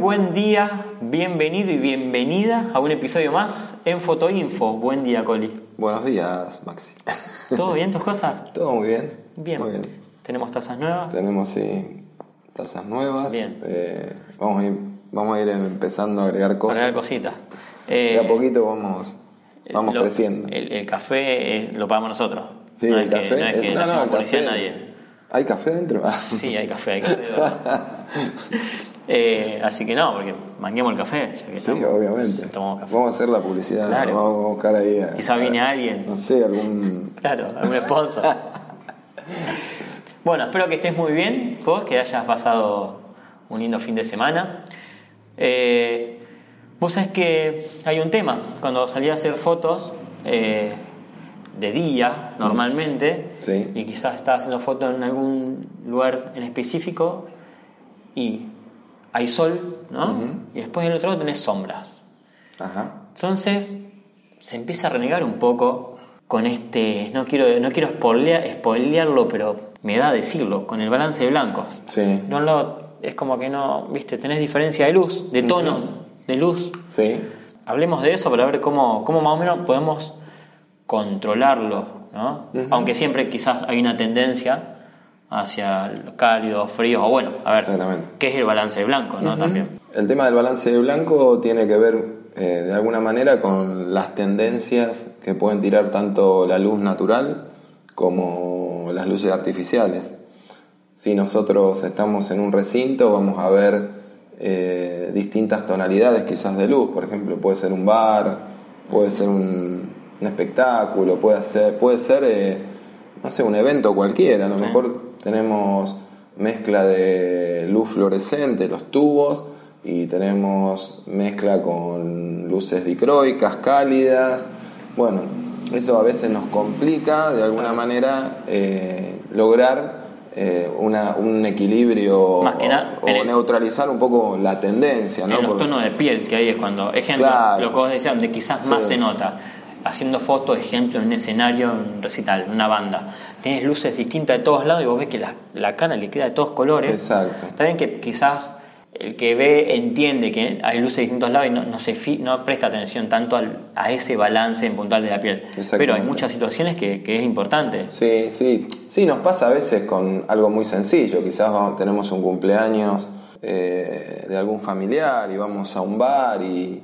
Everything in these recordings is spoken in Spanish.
buen día, bienvenido y bienvenida a un episodio más en Fotoinfo. Buen día, Coli. Buenos días, Maxi. ¿Todo bien tus cosas? Todo muy bien. Bien. Muy bien. ¿Tenemos tazas nuevas? Tenemos sí, tazas nuevas. Bien. Eh, vamos, a ir, vamos a ir empezando a agregar cosas. Agregar cositas. De Eh, a poquito vamos, vamos lo- creciendo. El, el café eh, lo pagamos nosotros. Sí, no el es café. Que, no es que eh, no, no, hacemos el publicidad a café. nadie. ¿Hay café dentro? Sí, hay café, hay café. Eh, así que no, porque manguemos el café. Ya que sí, estamos. obviamente. Tomamos café. Vamos a hacer la publicidad. Claro. Vamos a buscar ahí. a- Quizá viene alguien. No sé, algún. Claro, algún sponsor. bueno, espero que estés muy bien, vos, que hayas pasado un lindo fin de semana. Eh, vos sabés que hay un tema, cuando salí a hacer fotos eh, de día, normalmente, Sí. y quizás estás haciendo fotos en algún lugar en específico, y hay sol, ¿no? Y después en el otro lado tenés sombras. Ajá. Entonces se empieza a renegar un poco con este, no quiero, no quiero spoilea- spoilearlo, pero me da a decirlo, con el balance de blancos. Sí. No lo, es como que no, viste, tenés diferencia de luz, de tonos de luz. Sí. Hablemos de eso para ver cómo, cómo más o menos podemos controlarlo, ¿no? Aunque siempre quizás hay una tendencia hacia los cálidos, fríos, o bueno, a ver. ¿qué es el balance de blanco, no? También. El tema del balance de blanco tiene que ver eh, de alguna manera con las tendencias que pueden tirar tanto la luz natural como las luces artificiales. Si nosotros estamos en un recinto vamos a ver eh, distintas tonalidades quizás de luz, por ejemplo puede ser un bar, puede ser un, un espectáculo, puede ser, puede ser eh, no sé, un evento cualquiera, a lo mejor tenemos mezcla de luz fluorescente, los tubos, y tenemos mezcla con luces dicroicas, cálidas. Bueno, eso a veces nos complica de alguna manera eh, lograr eh, una- un equilibrio Más que nada, o, en o el- neutralizar un poco la tendencia, ¿no? en los Porque- tonos de piel que hay es cuando, ejemplo, Claro. lo que vos decías, donde quizás más se nota, haciendo fotos, ejemplo, en un escenario, en un recital, en una banda, tienes luces distintas de todos lados y vos ves que la, la cara le queda de todos colores. Exacto. Está bien que quizás el que ve entiende que hay luces de distintos lados y no, no se fi- no presta atención tanto al- a ese balance en puntual de la piel. Pero hay muchas situaciones que, que es importante. Sí, sí, sí, nos pasa a veces con algo muy sencillo. Quizás vamos- tenemos un cumpleaños eh, de algún familiar y vamos a un bar y,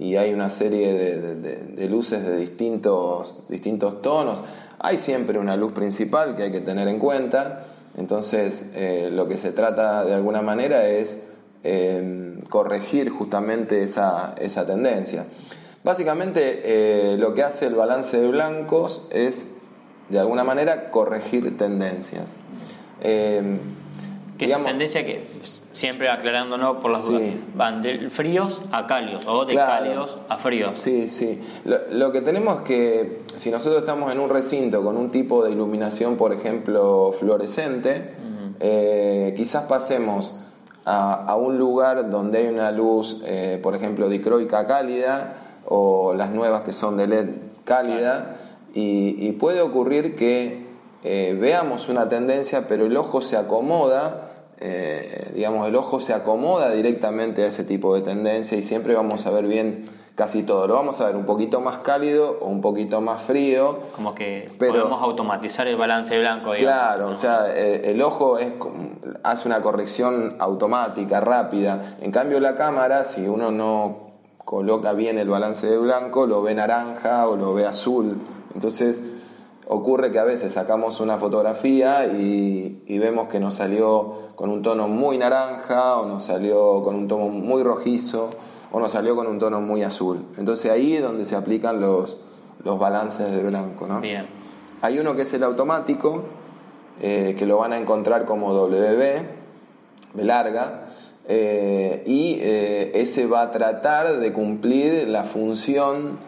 y hay una serie de, de- de- de luces de distintos, distintos tonos. Hay siempre una luz principal que hay que tener en cuenta. Entonces, eh, lo que se trata de alguna manera es eh, corregir justamente esa, esa tendencia. Básicamente, eh, lo que hace el balance de blancos es, de alguna manera, corregir tendencias. Eh, Que digamos- es tendencia que, siempre aclarándonos por las Sí. dudas, van de fríos a cálidos o de Claro. cálidos a fríos. Sí, sí. Lo, lo que tenemos es que, si nosotros estamos en un recinto con un tipo de iluminación, por ejemplo, fluorescente, eh, quizás pasemos a, a un lugar donde hay una luz, eh, por ejemplo, dicroica cálida o las nuevas que son de LED cálida, y, y puede ocurrir que eh, veamos una tendencia, pero el ojo se acomoda eh, digamos, el ojo se acomoda directamente a ese tipo de tendencia y siempre vamos a ver bien casi todo. Lo vamos a ver un poquito más cálido o un poquito más frío. Como que Pero- podemos automatizar el balance blanco. digamos. Claro, o sea, eh, el ojo es, hace una corrección automática, rápida. En cambio, la cámara, si uno no coloca bien el balance de blanco, lo ve naranja o lo ve azul. Entonces, ocurre que a veces sacamos una fotografía y, y vemos que nos salió con un tono muy naranja o nos salió con un tono muy rojizo o nos salió con un tono muy azul. Entonces ahí es donde se aplican los, los balances de blanco. ¿no? Bien. Hay uno que es el automático, eh, que lo van a encontrar como WB, B larga, eh, y eh, ese va a tratar de cumplir la función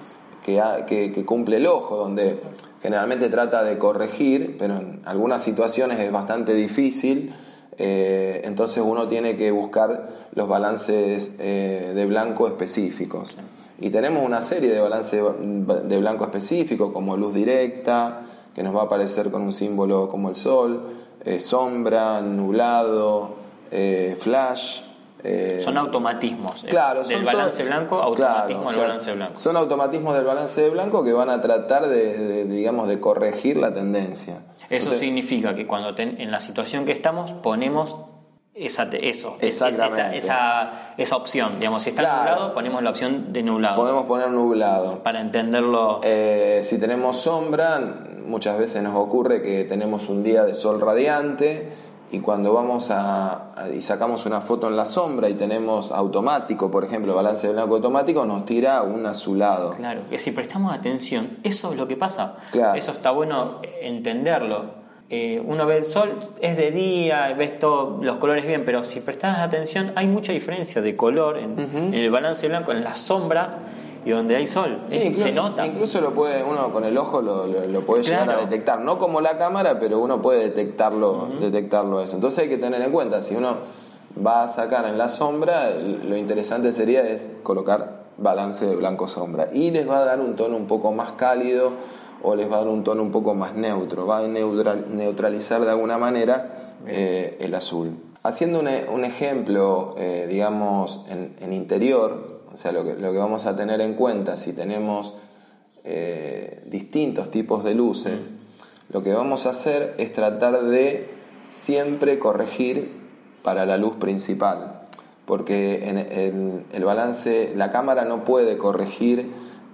que, ha- que- que cumple el ojo, donde generalmente trata de corregir, pero en algunas situaciones es bastante difícil, eh, entonces uno tiene que buscar los balances eh, de blanco específicos. Y tenemos una serie de balances de blanco específicos, como luz directa, que nos va a aparecer con un símbolo como el sol, eh, sombra, nublado, flash, eh, Son automatismos. Claro, del balance blanco, claro, automatismo o del sea, balance blanco. Son automatismos del balance de blanco que van a tratar de, de, digamos, de corregir la tendencia. Eso Entonces, significa que cuando ten- en la situación que estamos ponemos esa, eso, es- es- Exactamente. esa, esa, esa opción. Digamos, si está Claro. nublado, ponemos la opción de nublado. Podemos poner nublado. Para entenderlo. Eh, si tenemos sombra, muchas veces nos ocurre que tenemos un día de sol radiante y cuando vamos a, a- y sacamos una foto en la sombra y tenemos automático, por ejemplo, balance de blanco automático, nos tira un azulado. Claro, que si prestamos atención, eso es lo que pasa. Claro. Eso está bueno entenderlo. Eh, uno ve el sol, es de día, ves todos los colores bien, pero si prestas atención, hay mucha diferencia de color en, en el balance blanco, en las sombras y donde hay sol. Sí, Es- incluso, se nota. Incluso lo puede, uno con el ojo lo, lo- lo puede llegar a detectar. No como la cámara, pero uno puede detectarlo, detectarlo eso. Entonces hay que tener en cuenta, si uno va a sacar en la sombra, lo interesante sería es colocar balance de blanco sombra. Y les va a dar un tono un poco más cálido o les va a dar un tono un poco más neutro. Va a neutral- neutralizar de alguna manera eh, el azul. Haciendo un, un ejemplo, eh, digamos, en, en interior, o sea, lo que, lo que vamos a tener en cuenta si tenemos eh, distintos tipos de luces, lo que vamos a hacer es tratar de siempre corregir para la luz principal, porque en, el balance, la cámara no puede corregir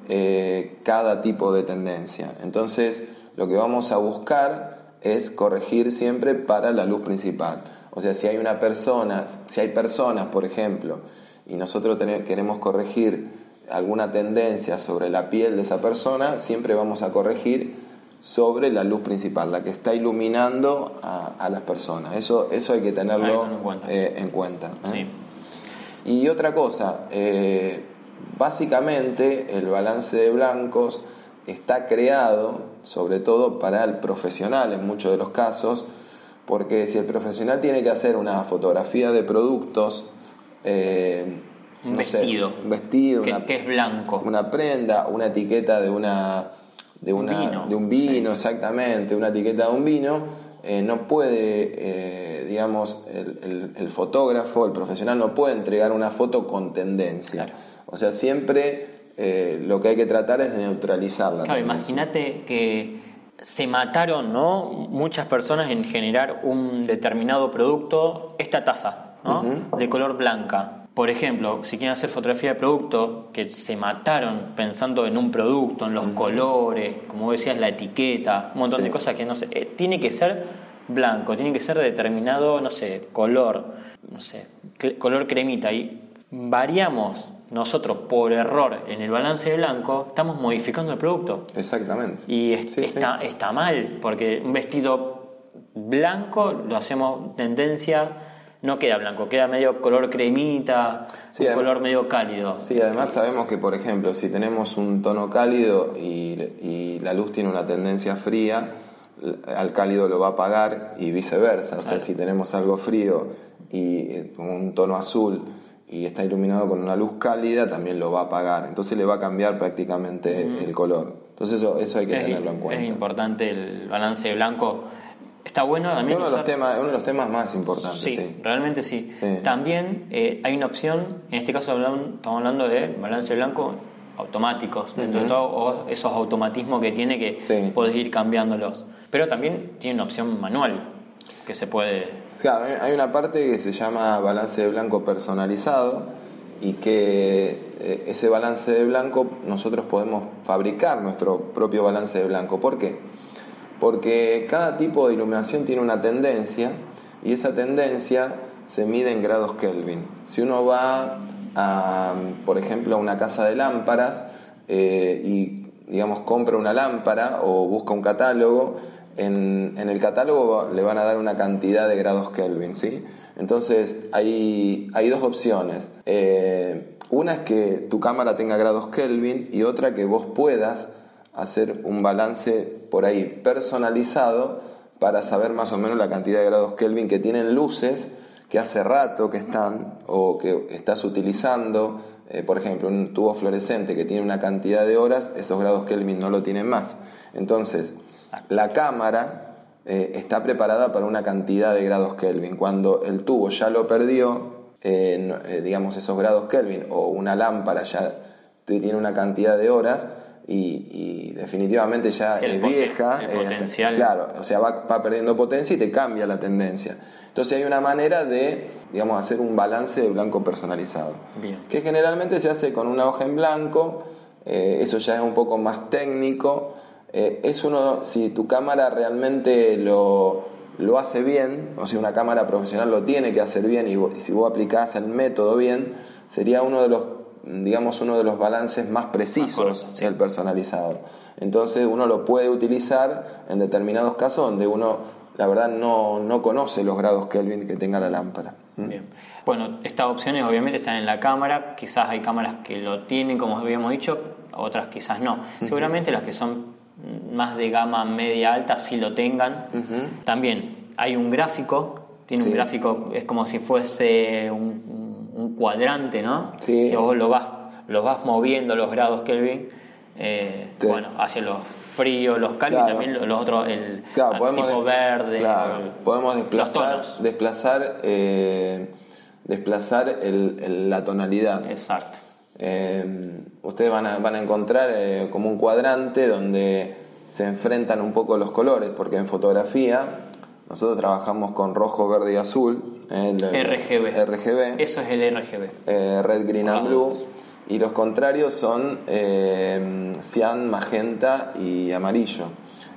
eh, cada tipo de tendencia. Entonces, lo que vamos a buscar es corregir siempre para la luz principal. O sea, si hay una persona, si hay personas, por ejemplo, y nosotros queremos corregir alguna tendencia sobre la piel de esa persona, siempre vamos a corregir sobre la luz principal, la que está iluminando a, a las personas. Eso, eso hay que tenerlo Hay que tenerlo en cuenta. eh, en cuenta, ¿eh? Sí. Y otra cosa, eh, básicamente el balance de blancos está creado sobre todo para el profesional en muchos de los casos, porque si el profesional tiene que hacer una fotografía de productos, eh, Un no sé, vestido. un vestido, que, una, que es blanco. una prenda, una etiqueta de una de, Un una, vino, de un vino, exactamente, una etiqueta de un vino, eh, no puede, eh, digamos, el, el- el fotógrafo, el profesional no puede entregar una foto con tendencia. O sea, siempre eh, lo que hay que tratar es de neutralizar la Claro, imagínate que se mataron ¿no? muchas personas en generar un determinado producto, esta taza, ¿no? de color blanca. Por ejemplo, si quieren hacer fotografía de producto, que se mataron pensando en un producto, en los colores, como decías, la etiqueta, un montón Sí. de cosas que no sé, eh, tiene que ser blanco, tiene que ser de determinado, no sé, color, no sé, color cremita. Y variamos nosotros por error en el balance de blanco, estamos modificando el producto. Exactamente. Y es- Sí, sí. está, está mal, porque un vestido blanco lo hacemos tendencia, no queda blanco, queda medio color cremita, Sí, un además- color medio cálido. Sí, además sabemos que, por ejemplo, si tenemos un tono cálido y, y la luz tiene una tendencia fría, al cálido lo va a apagar y viceversa. O sea, Claro. si tenemos algo frío y eh, con un tono azul y está iluminado con una luz cálida, también lo va a apagar. Entonces le va a cambiar prácticamente el color. Entonces eso, eso hay que es, tenerlo en es cuenta. importante el balance blanco. Está bueno también Uno de, los temas, uno de los temas más importantes, Sí, sí. realmente sí. Sí. También eh, hay una opción, en este caso hablan- estamos hablando de balance blanco automáticos, dentro de todo, o esos automatismos que tiene que Sí. podés ir cambiándolos. Pero también tiene una opción manual que se puede. Claro, hay- hay una parte que se llama balance de blanco personalizado y que eh, ese balance de blanco nosotros podemos fabricar nuestro propio balance de blanco. ¿Por qué? Porque cada tipo de iluminación tiene una tendencia y esa tendencia se mide en grados Kelvin. Si uno va por ejemplo, a una casa de lámparas eh, y digamos compra una lámpara o busca un catálogo, en, el catálogo le van a dar una cantidad de grados Kelvin, ¿sí? Entonces hay, hay dos opciones. Eh, una es que tu cámara tenga grados Kelvin y otra que vos puedas hacer un balance por ahí personalizado para saber más o menos la cantidad de grados Kelvin que tienen luces que hace rato que están o que estás utilizando. Eh, por ejemplo, un tubo fluorescente que tiene una cantidad de horas, esos grados Kelvin no lo tienen más. Entonces, la cámara eh, está preparada para una cantidad de grados Kelvin. Cuando el tubo ya lo perdió, eh, eh, digamos, esos grados Kelvin o una lámpara ya tiene una cantidad de horas y, y definitivamente ya Sí, es vieja. el es- potencial. claro, o sea, va, va perdiendo potencia y te cambia la tendencia. Entonces hay una manera de, digamos, hacer un balance de blanco personalizado. Bien. Que generalmente se hace con una hoja en blanco, eh, eso ya es un poco más técnico. Eh, es uno, si tu cámara realmente lo, lo hace bien, o si una cámara profesional lo tiene que hacer bien y, y si vos aplicás el método bien, sería uno de los, digamos, uno de los balances más precisos Más correcto, sí. el personalizado. Entonces uno lo puede utilizar en determinados casos donde uno, la verdad, no, no conoce los grados Kelvin que tenga la lámpara. ¿Mm? Bien. Bueno, estas opciones obviamente están en la cámara, quizás hay cámaras que lo tienen, como habíamos dicho, otras quizás no. Seguramente las que son más de gama media alta sí lo tengan. También hay un gráfico, tiene Sí. un gráfico, es como si fuese un, un cuadrante, ¿no? Sí. Que vos lo vas, lo vas moviendo los grados Kelvin. eh, Sí. Bueno, hacia los fríos, los cálidos Claro. y también los otros, el Claro, podemos, tipo verde. claro, el- podemos los desplazar, desplazar, eh, desplazar el- el- la tonalidad. Exacto. Eh, ustedes van a, van a encontrar eh, como un cuadrante donde se enfrentan un poco los colores, porque en fotografía nosotros trabajamos con rojo, verde y azul. El- RGB. RGB. Eso es el RGB. eh, red, green and Ah, blue. Y los contrarios son eh, cian, magenta y amarillo.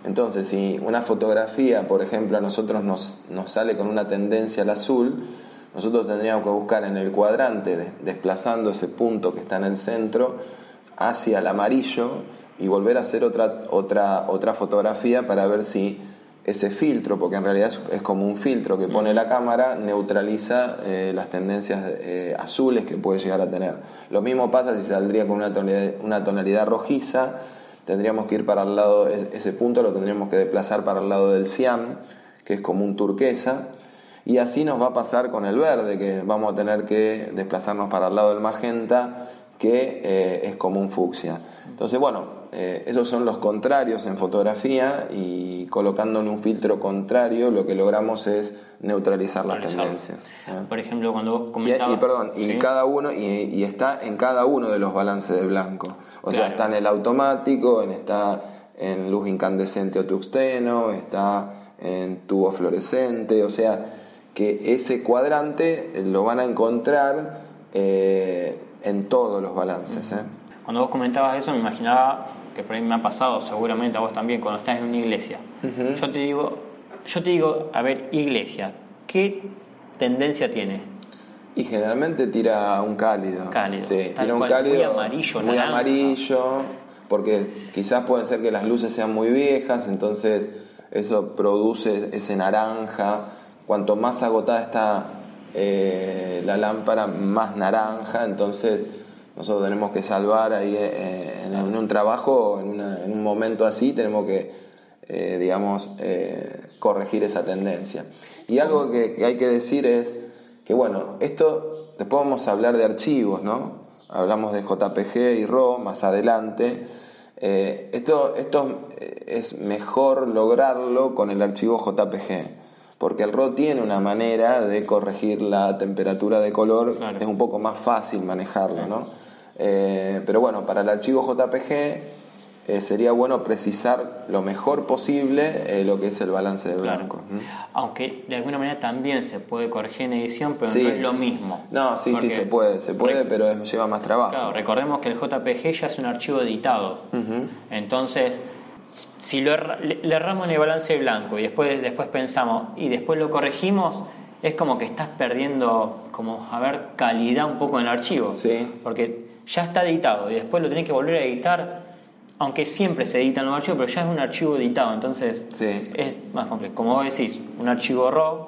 Entonces, si una fotografía, por ejemplo, a nosotros nos, nos sale con una tendencia al azul, nosotros tendríamos que buscar en el cuadrante, de- desplazando ese punto que está en el centro, hacia el amarillo y volver a hacer otra, otra, otra fotografía para ver si ese filtro, porque en realidad es, como un filtro que pone la cámara, neutraliza eh, las tendencias eh, azules que puede llegar a tener. Lo mismo pasa si saldría con una tonalidad, una tonalidad rojiza, tendríamos que ir para el lado, es- ese punto lo tendríamos que desplazar para el lado del cian, que es como un turquesa, y así nos va a pasar con el verde, que vamos a tener que desplazarnos para el lado del magenta, que eh, es como un fucsia. Entonces, bueno, eh, esos son los contrarios en fotografía y colocándole un filtro contrario lo que logramos es neutralizar las tendencias. ¿eh? Por ejemplo, cuando vos comentabas... y perdón, y cada uno, y, y está en cada uno de los balances de blanco. O sea, está en el automático, en, está en luz incandescente o tuxteno, está en tubo fluorescente, o sea, que ese cuadrante lo van a encontrar eh, en todos los balances. ¿eh? Cuando vos comentabas eso, me imaginaba que por ahí me ha pasado, seguramente a vos también, cuando estás en una iglesia. Yo te digo, yo te digo, a ver, iglesia, ¿qué tendencia tiene? Y generalmente tira un cálido. Cálido, Sí, tira un cual, cálido. muy amarillo, Muy naranja. amarillo, porque quizás puede ser que las luces sean muy viejas, entonces eso produce ese naranja. Cuanto más agotada está eh, la lámpara, más naranja, entonces nosotros tenemos que salvar ahí eh, en, un trabajo, en, una- un momento así, tenemos que, eh, digamos, eh, corregir esa tendencia. Y algo que, hay que decir es que, bueno, esto, después vamos a hablar de archivos, ¿no? Hablamos de JPG y RAW más adelante. Eh, esto, esto es mejor lograrlo con el archivo JPG, porque el RAW tiene una manera de corregir la temperatura de color, Claro. es un poco más fácil manejarlo, ¿no? Eh, pero bueno, para el archivo JPG eh, sería bueno precisar lo mejor posible eh, lo que es el balance de Claro. blanco. Aunque de alguna manera también se puede corregir en edición, pero Sí. no es lo mismo. No, sí, sí, se puede, se puede, pero lleva más trabajo. Claro, recordemos que el JPG ya es un archivo editado. Entonces, si lo erra- le, le erramos en el balance blanco y después, después pensamos y después lo corregimos, es como que estás perdiendo, como, a ver, calidad un poco en el archivo. Sí. Porque ya está editado y después lo tenés que volver a editar, aunque siempre se editan los archivos, pero ya es un archivo editado, entonces Sí. es más complejo. Como vos decís, un archivo RAW,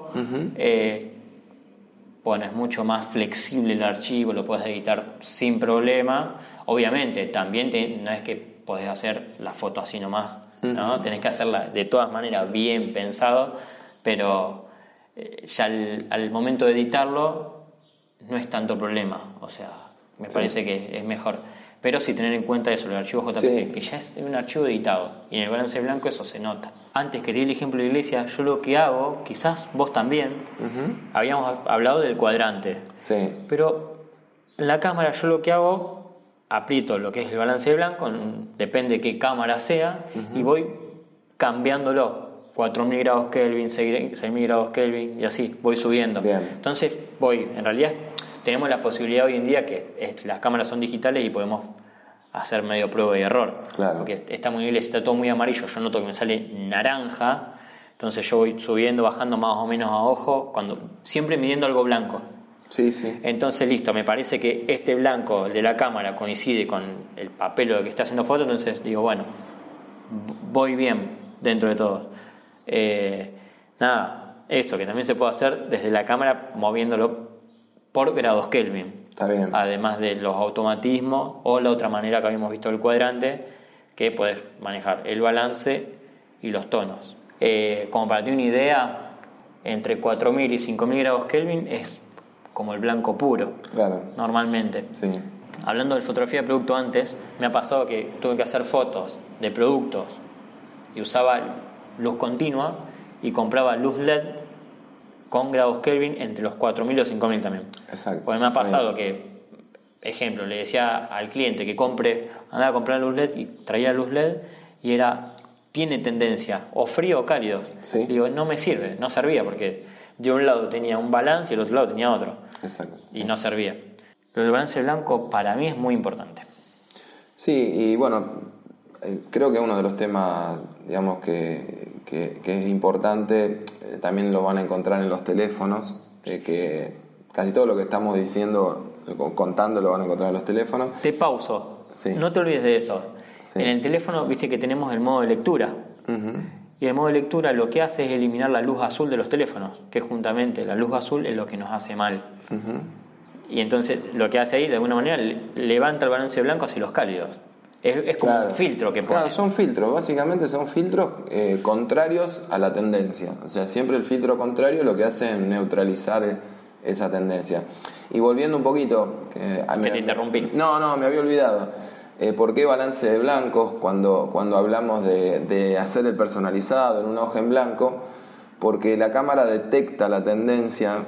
eh, bueno, es mucho más flexible el archivo, lo puedes editar sin problema. Obviamente, también te- no es que podés hacer la foto así nomás, ¿no? Tenés que hacerla de todas maneras bien pensado, pero eh, ya al, al momento de editarlo no es tanto problema, o sea, me parece que es mejor. Pero sí tener en cuenta eso, el archivo JPG, Sí. que ya es un archivo editado. Y en el balance blanco eso se nota. Antes que te di el ejemplo de iglesia, yo lo que hago, quizás vos también, habíamos hablado del cuadrante. Sí, Pero en la cámara yo lo que hago, aprieto lo que es el balance de blanco, en- depende qué cámara sea, y voy cambiándolo. 4000 grados Kelvin, 6000 grados Kelvin, y así, voy subiendo. Bien. Entonces voy, en realidad tenemos la posibilidad hoy en día que es- las cámaras son digitales y podemos hacer medio prueba y error. Claro. Porque está muy bien, está todo muy amarillo, yo noto que me sale naranja, entonces yo voy subiendo, bajando más o menos a ojo, cuando siempre midiendo algo blanco. Sí, sí. Entonces, listo, me parece que este blanco de la cámara coincide con el papel que está haciendo foto, entonces digo, bueno, voy bien dentro de todo. Eh, nada, eso que también se puede hacer desde la cámara moviéndolo por grados Kelvin. Está bien. Además de los automatismos o la otra manera que habíamos visto del cuadrante, que puedes manejar el balance y los tonos. Eh, como para tener una idea, entre 4000 y 5000 grados Kelvin es como el blanco puro, Claro, normalmente. sí. Hablando de fotografía de producto antes, me ha pasado que tuve que hacer fotos de productos y usaba luz continua y compraba luz LED con grados Kelvin entre los 4000 y los 5000 también. Exacto. Porque me ha pasado que, ejemplo, le decía al cliente que compre, andaba a comprar luz LED y traía luz LED y era, tiene tendencia, o frío o cálido. Sí. Digo, no me sirve, no servía porque de un lado tenía un balance y del otro lado tenía otro Exacto. y no servía. Lo del balance blanco para mí es muy importante. Sí, y bueno, eh, creo que uno de los temas, digamos, que, que- que es importante, eh, también lo van a encontrar en los teléfonos, eh, que casi todo lo que estamos diciendo, co- contando, lo van a encontrar en los teléfonos. Te pauso. Sí. No te olvides de eso. Sí. En el teléfono, viste que tenemos el modo de lectura. Ujú. Y el modo de lectura lo que hace es eliminar la luz azul de los teléfonos, que juntamente la luz azul es lo que nos hace mal. Y entonces lo que hace ahí, de alguna manera, le- levanta el balance blanco hacia los cálidos. Es, es como Claro. un filtro que pone. Claro, son filtros, básicamente son filtros eh, contrarios a la tendencia. O sea, siempre el filtro contrario lo que hace es neutralizar esa tendencia. Y volviendo un poquito... Que, a- Que te interrumpí. No, no, me había olvidado. Eh, ¿Por qué balance de blancos cuando, cuando hablamos de, de hacer el personalizado en una hoja en blanco? Porque la cámara detecta la tendencia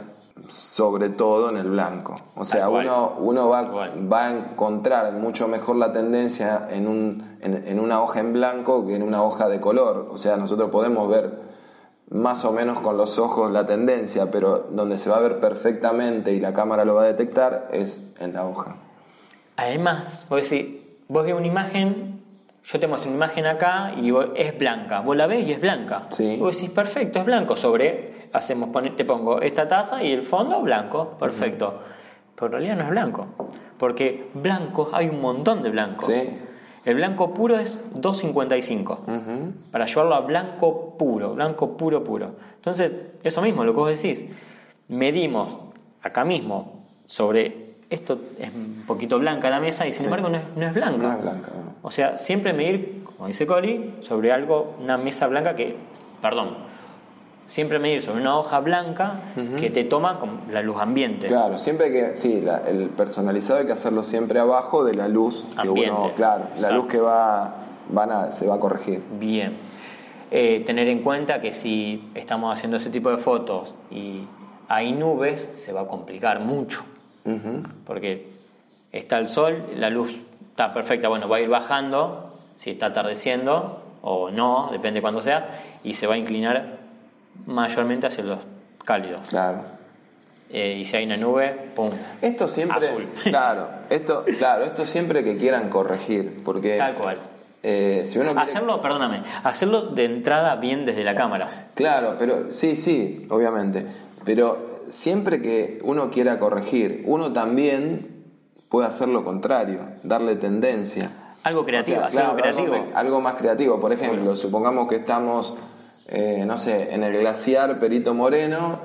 sobre todo en el blanco. O sea, uno, uno va, va a encontrar mucho mejor la tendencia en, un, en, en una hoja en blanco que en una hoja de color. O sea, nosotros podemos ver más o menos con los ojos la tendencia, pero donde se va a ver perfectamente y la cámara lo va a detectar es en la hoja. Además, vos decís, vos ves una imagen, yo te muestro una imagen acá y vos- es blanca. Vos la ves y es blanca. Sí. Vos decís, perfecto, es blanco. Sobre, hacemos, te pongo esta taza y el fondo blanco, perfecto. Pero en realidad no es blanco. Porque blancos, hay un montón de blancos. Sí. El blanco puro es 255. Ujú. Para llevarlo a blanco puro, blanco puro, puro. Entonces, eso mismo, lo que vos decís. Medimos acá mismo sobre esto es un poquito blanca la mesa y sin Sí. embargo no es, no es blanca. No es blanca, no. O sea, siempre medir, como dice Coli, sobre algo, una mesa blanca que, perdón, siempre medir sobre una hoja blanca que te toma con la luz ambiente. Claro, siempre que, sí, la- el personalizado hay que hacerlo siempre abajo de la luz que Ambiente. uno, claro, la Exacto. luz que va, van a, se va a corregir. Bien. Eh, tener en cuenta que si estamos haciendo ese tipo de fotos y hay nubes, se va a complicar mucho. Porque está el sol, la luz está perfecta, bueno, va a ir bajando, si está atardeciendo o no, depende cuándo sea, y se va a inclinar mayormente hacia los cálidos. Claro. Eh, y si hay una nube, ¡pum! Esto siempre, Azul. claro, esto, claro, esto siempre que quieran corregir, porque Tal cual. eh, si uno quiere- Hacerlo, perdóname, hacerlo de entrada bien desde la cámara. Claro, pero sí, sí, obviamente. Pero siempre que uno quiera corregir, uno también puede hacer lo contrario, darle tendencia. Algo creativo, O sea, algo creativo. Algo, algo más creativo. Por ejemplo, supongamos que estamos, eh, no sé, en el glaciar Perito Moreno,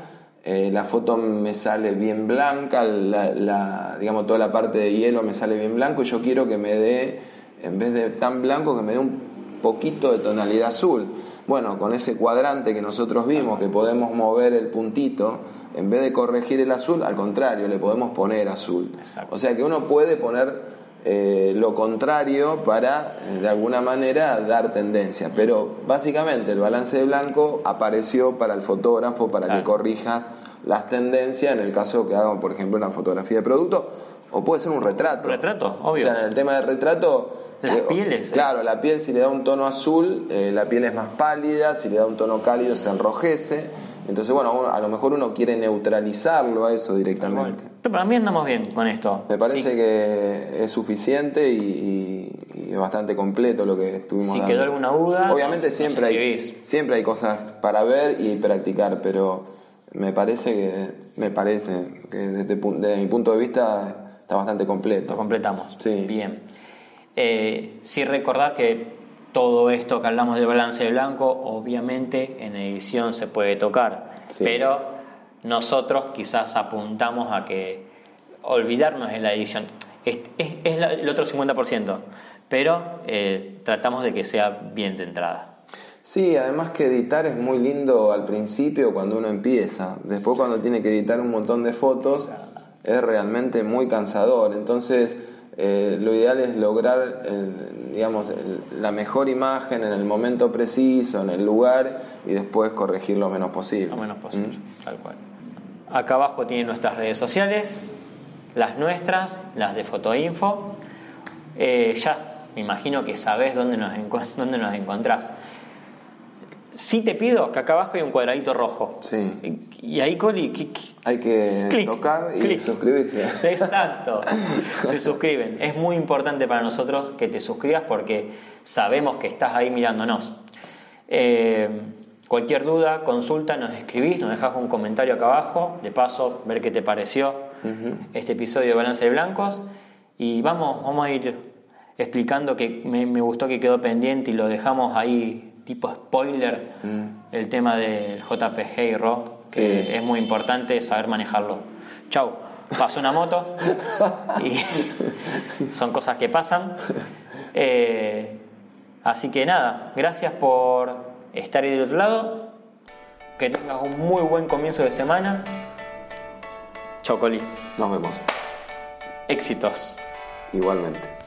eh, la foto me sale bien blanca, la, la- digamos, toda la parte de hielo me sale bien blanco y yo quiero que me dé, en vez de tan blanco, que me dé un poquito de tonalidad azul. Bueno, con ese cuadrante que nosotros vimos, que podemos mover el puntito, en vez de corregir el azul, al contrario, le podemos poner azul. Exacto. O sea que uno puede poner eh, lo contrario para, eh, de alguna manera, dar tendencia. Pero básicamente el balance de blanco apareció para el fotógrafo, para que corrijas las tendencias en el caso que hagan, por ejemplo, una fotografía de producto, o puede ser un retrato. Retrato, obvio. O sea, en el tema del retrato... Las pieles. Claro, la piel si le da un tono azul, la piel es más pálida, si le da un tono cálido se enrojece. Entonces, bueno, a lo mejor uno quiere neutralizarlo a eso directamente. Pero para mí andamos bien con esto. Me parece que es suficiente y, es bastante completo lo que estuvimos Si quedó alguna duda, obviamente siempre hay siempre hay cosas para ver y practicar, pero me parece que me parece que desde, mi punto de vista está bastante completo. Lo completamos. Sí. Bien. Eh, sí recordar que todo esto que hablamos del balance de blanco, obviamente en edición se puede tocar, pero nosotros quizás apuntamos a que olvidarnos en la edición. Es, el otro 50%, pero eh, tratamos de que sea bien de entrada. Sí, además que editar es muy lindo al principio cuando uno empieza. Después cuando tiene que editar un montón de fotos es realmente muy cansador. Entonces eh, lo ideal es lograr digamos, la mejor imagen en el momento preciso, en el lugar y después corregir lo menos posible. Lo menos posible, ¿Mm? tal cual. Acá abajo tienen nuestras redes sociales, las nuestras, las de Fotoinfo. Eh, ya, me imagino que sabés dónde nos, dónde nos encontrás. Sí te pido que acá abajo hay un cuadradito rojo. Sí. Y ahí, Coli, hay que tocar y suscribirse. Exacto. Se suscriben. Es muy importante para nosotros que te suscribas porque sabemos que estás ahí mirándonos. Eh, cualquier duda, consulta, nos escribís, nos dejas un comentario acá abajo. De paso, ver qué te pareció este episodio de Balance de Blancos. Y vamos, vamos a ir explicando que me, me gustó que quedó pendiente y lo dejamos ahí tipo spoiler mm. el tema del JPG y RAW, que es? muy importante saber manejarlo. Chau, pasó una moto y son cosas que pasan. Eh, así que nada, gracias por estar ahí del otro lado. Que tengas un muy buen comienzo de semana. Chau, Coli. Nos vemos. Éxitos. Igualmente.